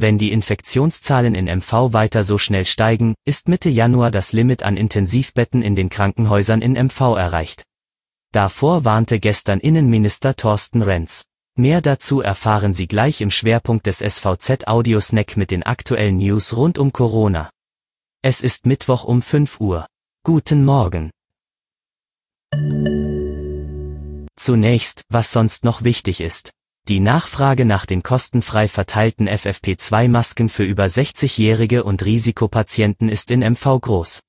Wenn die Infektionszahlen in MV weiter so schnell steigen, ist Mitte Januar das Limit an Intensivbetten in den Krankenhäusern in MV erreicht. Davor warnte gestern Innenminister Thorsten Renz. Mehr dazu erfahren Sie gleich im Schwerpunkt des SVZ Audiosnack mit den aktuellen News rund um Corona. Es ist Mittwoch um 5 Uhr. Guten Morgen. Zunächst, was sonst noch wichtig ist. Die Nachfrage nach den kostenfrei verteilten FFP2-Masken für über 60-Jährige und Risikopatienten ist in MV groß.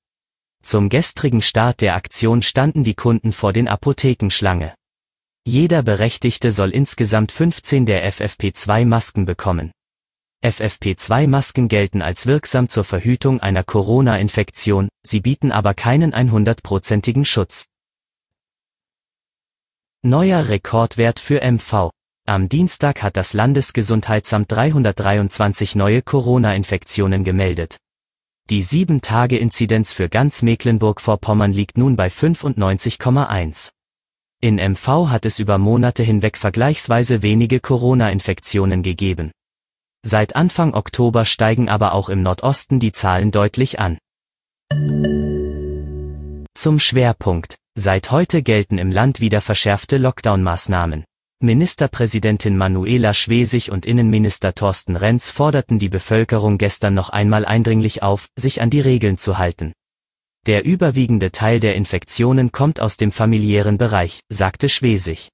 Zum gestrigen Start der Aktion standen die Kunden vor den Apothekenschlange. Jeder Berechtigte soll insgesamt 15 der FFP2-Masken bekommen. FFP2-Masken gelten als wirksam zur Verhütung einer Corona-Infektion, sie bieten aber keinen 100%igen Schutz. Neuer Rekordwert für MV. Am Dienstag hat das Landesgesundheitsamt 323 neue Corona-Infektionen gemeldet. Die 7-Tage-Inzidenz für ganz Mecklenburg-Vorpommern liegt nun bei 95,1. In MV hat es über Monate hinweg vergleichsweise wenige Corona-Infektionen gegeben. Seit Anfang Oktober steigen aber auch im Nordosten die Zahlen deutlich an. Zum Schwerpunkt. Seit heute gelten im Land wieder verschärfte Lockdown-Maßnahmen. Ministerpräsidentin Manuela Schwesig und Innenminister Thorsten Renz forderten die Bevölkerung gestern noch einmal eindringlich auf, sich an die Regeln zu halten. Der überwiegende Teil der Infektionen kommt aus dem familiären Bereich, sagte Schwesig.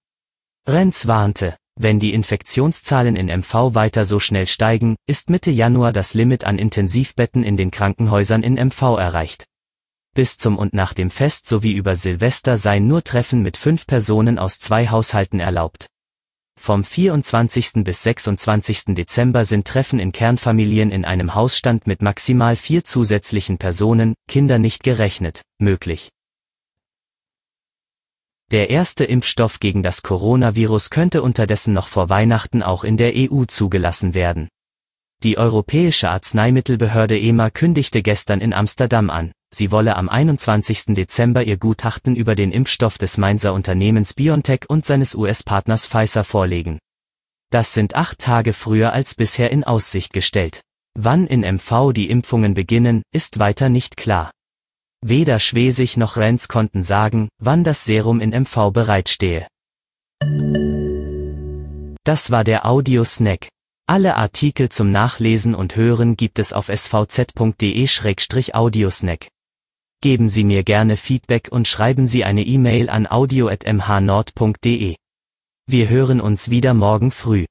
Renz warnte, wenn die Infektionszahlen in MV weiter so schnell steigen, ist Mitte Januar das Limit an Intensivbetten in den Krankenhäusern in MV erreicht. Bis zum und nach dem Fest sowie über Silvester seien nur Treffen mit fünf Personen aus zwei Haushalten erlaubt. Vom 24. bis 26. Dezember sind Treffen in Kernfamilien in einem Hausstand mit maximal vier zusätzlichen Personen, Kinder nicht gerechnet, möglich. Der erste Impfstoff gegen das Coronavirus könnte unterdessen noch vor Weihnachten auch in der EU zugelassen werden. Die Europäische Arzneimittelbehörde EMA kündigte gestern in Amsterdam an, sie wolle am 21. Dezember ihr Gutachten über den Impfstoff des Mainzer Unternehmens BioNTech und seines US-Partners Pfizer vorlegen. Das sind acht Tage früher als bisher in Aussicht gestellt. Wann in MV die Impfungen beginnen, ist weiter nicht klar. Weder Schwesig noch Renz konnten sagen, wann das Serum in MV bereitstehe. Das war der Audio-Snack. Alle Artikel zum Nachlesen und Hören gibt es auf svz.de-audiosnack. Geben Sie mir gerne Feedback und schreiben Sie eine E-Mail an audio@mhnord.de. Wir hören uns wieder morgen früh.